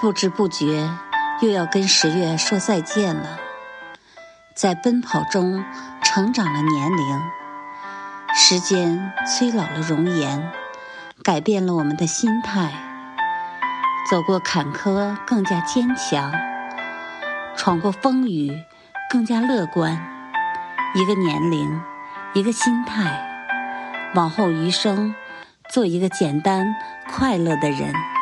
不知不觉又要跟十月说再见了。在奔跑中成长了年龄时间催老了容颜改变了我们的心态。走过坎坷更加坚强闯过风雨更加乐观。一个年龄一个心态往后余生做一个简单快乐的人。